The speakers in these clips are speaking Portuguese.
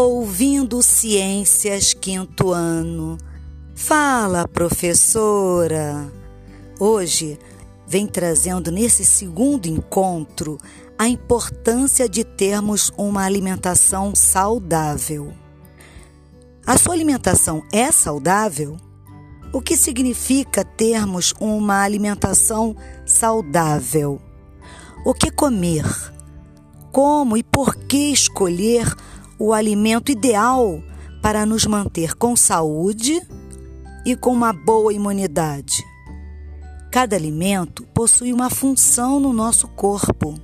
Ouvindo Ciências, quinto ano. Fala, professora! Hoje vem trazendo nesse segundo encontro a importância de termos uma alimentação saudável. A sua alimentação é saudável? O que significa termos uma alimentação saudável? O que comer? Como e por que escolher o alimento ideal para nos manter com saúde e com uma boa imunidade? Cada alimento possui uma função no nosso corpo.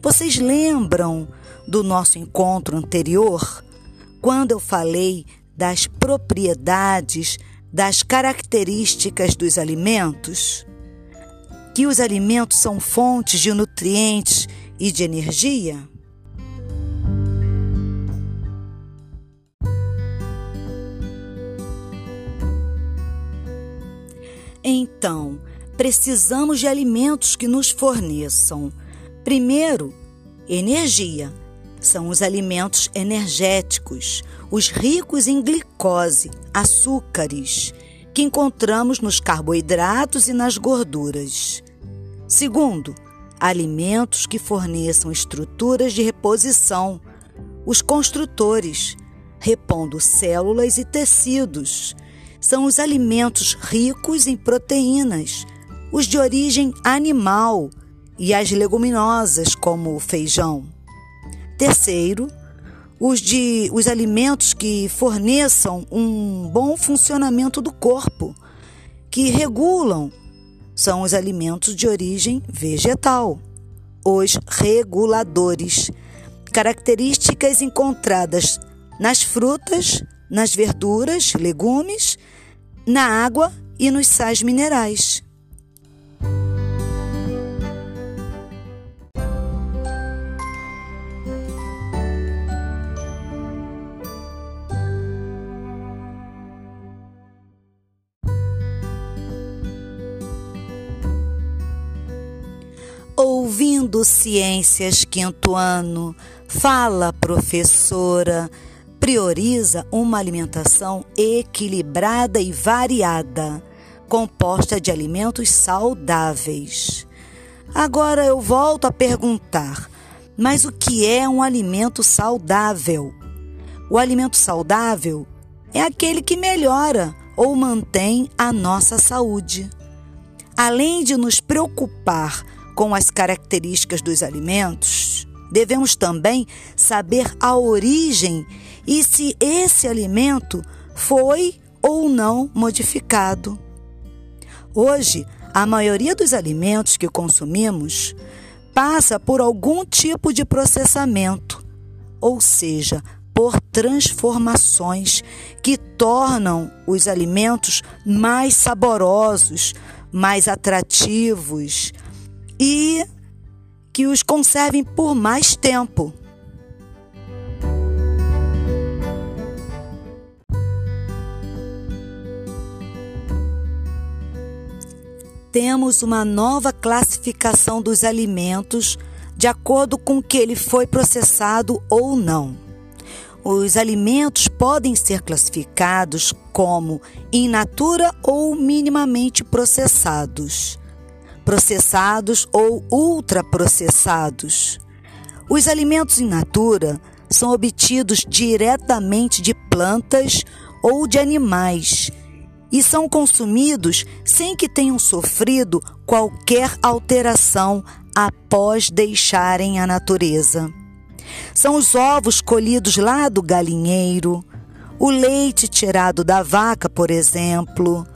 Vocês lembram do nosso encontro anterior, quando eu falei das propriedades das características dos alimentos, que os alimentos são fontes de nutrientes e de energia? Então, precisamos de alimentos que nos forneçam, primeiro, energia são os alimentos energéticos, os ricos em glicose, açúcares, que encontramos nos carboidratos e nas gorduras. Segundo, alimentos que forneçam estruturas de reposição, os construtores, repondo células e tecidos. São os alimentos ricos em proteínas, os de origem animal e as leguminosas, como o feijão. Terceiro, os, de, os alimentos que forneçam um bom funcionamento do corpo, que regulam, são os alimentos de origem vegetal, os reguladores, características encontradas nas frutas, nas verduras, legumes, na água e nos sais minerais. Ouvindo Ciências quinto ano, fala professora, prioriza uma alimentação equilibrada e variada, composta de alimentos saudáveis. Agora eu volto a perguntar: mas o que é um alimento saudável? O alimento saudável é aquele que melhora ou mantém a nossa saúde. Além de nos preocupar com as características dos alimentos, devemos também saber a origem e se esse alimento foi ou não modificado. Hoje, a maioria dos alimentos que consumimos passa por algum tipo de processamento, ou seja, por transformações que tornam os alimentos mais saborosos, mais atrativos, e que os conservem por mais tempo. Temos uma nova classificação dos alimentos de acordo com que ele foi processado ou não. Os alimentos podem ser classificados como in natura ou minimamente processados processados ou ultraprocessados. Os alimentos in natura são obtidos diretamente de plantas ou de animais e são consumidos sem que tenham sofrido qualquer alteração após deixarem a natureza. São os ovos colhidos lá do galinheiro, o leite tirado da vaca, por exemplo,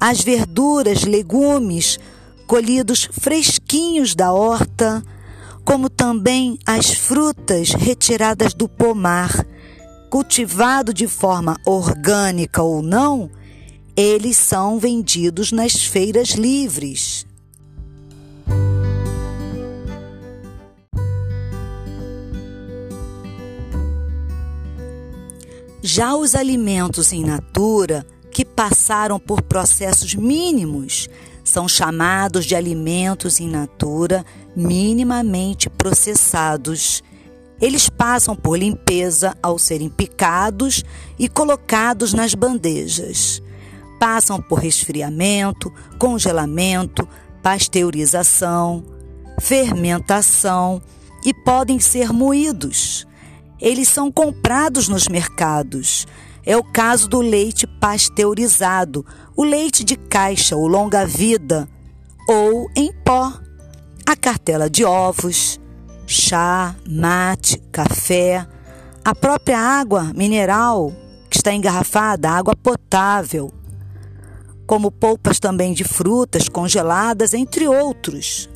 as verduras, legumes colhidos fresquinhos da horta, como também as frutas retiradas do pomar, cultivado de forma orgânica ou não, eles são vendidos nas feiras livres. Já os alimentos em natura, que passaram por processos mínimos, são chamados de alimentos in natura minimamente processados. Eles passam por limpeza ao serem picados e colocados nas bandejas. Passam por resfriamento, congelamento, pasteurização, fermentação e podem ser moídos. Eles são comprados nos mercados. É o caso do leite pasteurizado, o leite de caixa, o longa-vida, ou em pó, a cartela de ovos, chá, mate, café, a própria água mineral que está engarrafada, água potável, como polpas também de frutas congeladas, entre outros.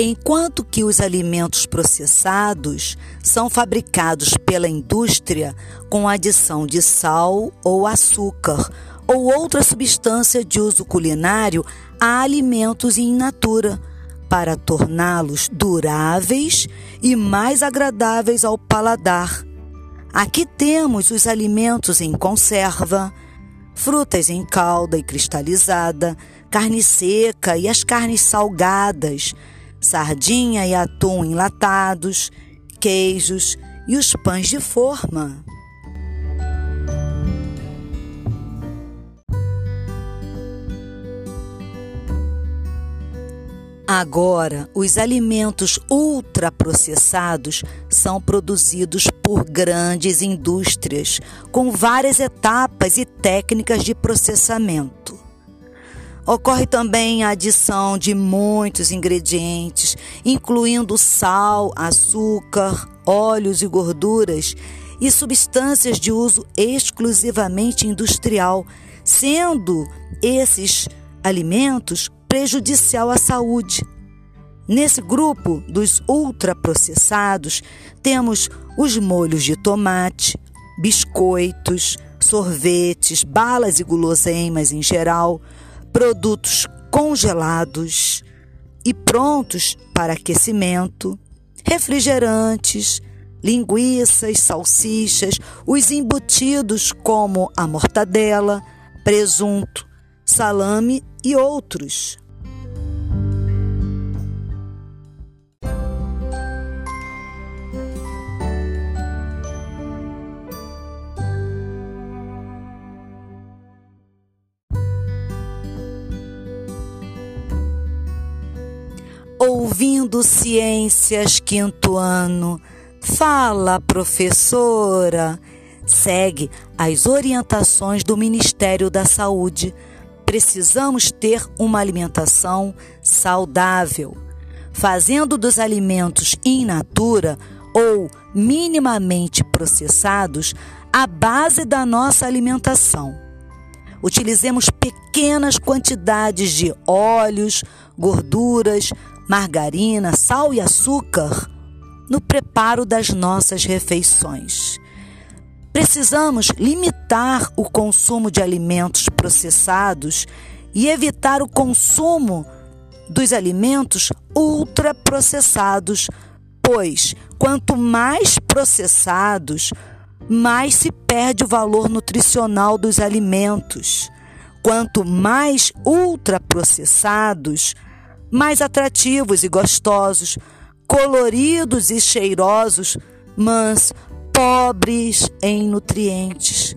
Enquanto que os alimentos processados são fabricados pela indústria com adição de sal ou açúcar ou outra substância de uso culinário a alimentos in natura, para torná-los duráveis e mais agradáveis ao paladar. Aqui temos os alimentos em conserva, frutas em calda e cristalizada, carne seca e as carnes salgadas sardinha e atum enlatados, queijos e os pães de forma. Agora, os alimentos ultraprocessados são produzidos por grandes indústrias, com várias etapas e técnicas de processamento. Ocorre também a adição de muitos ingredientes, incluindo sal, açúcar, óleos e gorduras e substâncias de uso exclusivamente industrial, sendo esses alimentos prejudicial à saúde. Nesse grupo dos ultraprocessados, temos os molhos de tomate, biscoitos, sorvetes, balas e guloseimas em geral, produtos congelados e prontos para aquecimento, refrigerantes, linguiças, salsichas, os embutidos como a mortadela, presunto, salame e outros. ouvindo Ciências Quinto Ano. Fala, professora. Segue as orientações do Ministério da Saúde. Precisamos ter uma alimentação saudável, fazendo dos alimentos in natura ou minimamente processados a base da nossa alimentação. Utilizemos pequenas quantidades de óleos, gorduras, margarina, sal e açúcar no preparo das nossas refeições. Precisamos limitar o consumo de alimentos processados e evitar o consumo dos alimentos ultraprocessados, pois quanto mais processados, mais se perde o valor nutricional dos alimentos. Quanto mais ultraprocessados, mais atrativos e gostosos, coloridos e cheirosos, mas pobres em nutrientes.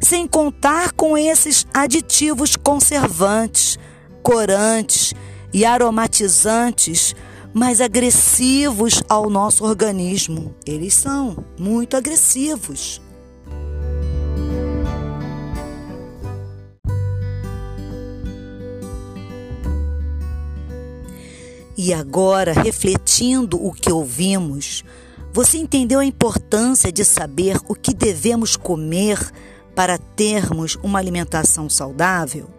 Sem contar com esses aditivos conservantes, corantes e aromatizantes mais agressivos ao nosso organismo. Eles são muito agressivos. E agora, refletindo o que ouvimos, você entendeu a importância de saber o que devemos comer para termos uma alimentação saudável?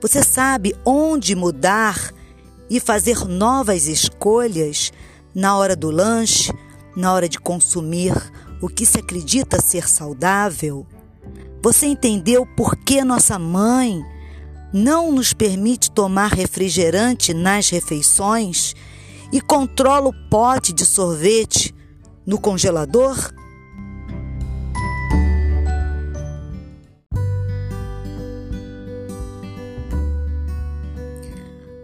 Você sabe onde mudar e fazer novas escolhas na hora do lanche, na hora de consumir o que se acredita ser saudável? Você entendeu por que nossa mãe não nos permite tomar refrigerante nas refeições e controla o pote de sorvete no congelador?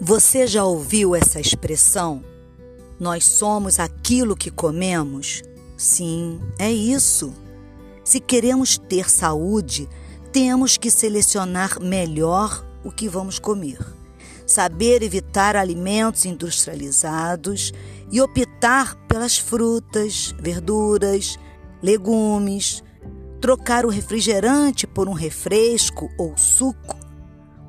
Você já ouviu essa expressão? Nós somos aquilo que comemos? Sim, é isso. Se queremos ter saúde, temos que selecionar melhor o que vamos comer, saber evitar alimentos industrializados e optar pelas frutas, verduras, legumes, trocar o refrigerante por um refresco ou suco,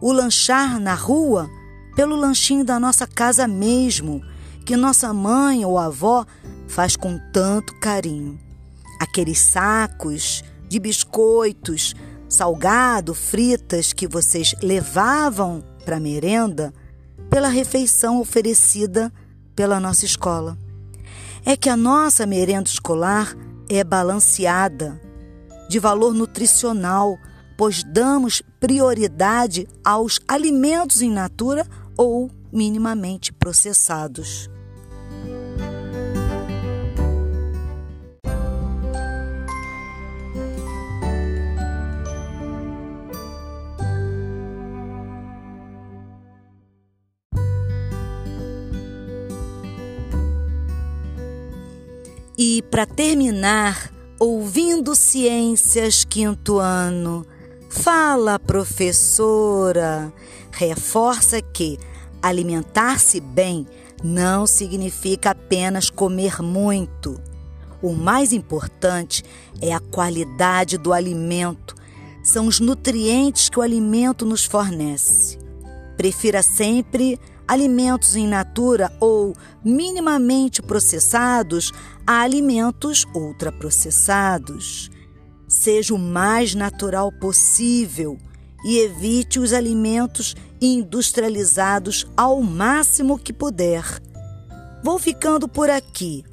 o lanchar na rua pelo lanchinho da nossa casa mesmo, que nossa mãe ou avó faz com tanto carinho. Aqueles sacos de biscoitos, salgado, fritas que vocês levavam para merenda pela refeição oferecida pela nossa escola. É que a nossa merenda escolar é balanceada, de valor nutricional, pois damos prioridade aos alimentos in natura ou minimamente processados. E para terminar, ouvindo Ciências quinto ano, fala professora, reforça que alimentar-se bem não significa apenas comer muito. O mais importante é a qualidade do alimento, são os nutrientes que o alimento nos fornece. Prefira sempre alimentos em natura ou minimamente processados a alimentos ultraprocessados. Seja o mais natural possível e evite os alimentos industrializados ao máximo que puder. Vou ficando por aqui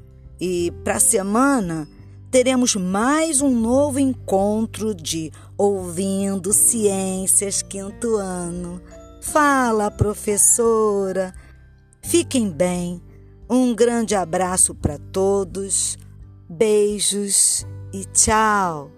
e para a semana teremos mais um novo encontro de Ouvindo Ciências Quinto Ano. Fala, professora. Fiquem bem. Um grande abraço para todos. Beijos e tchau.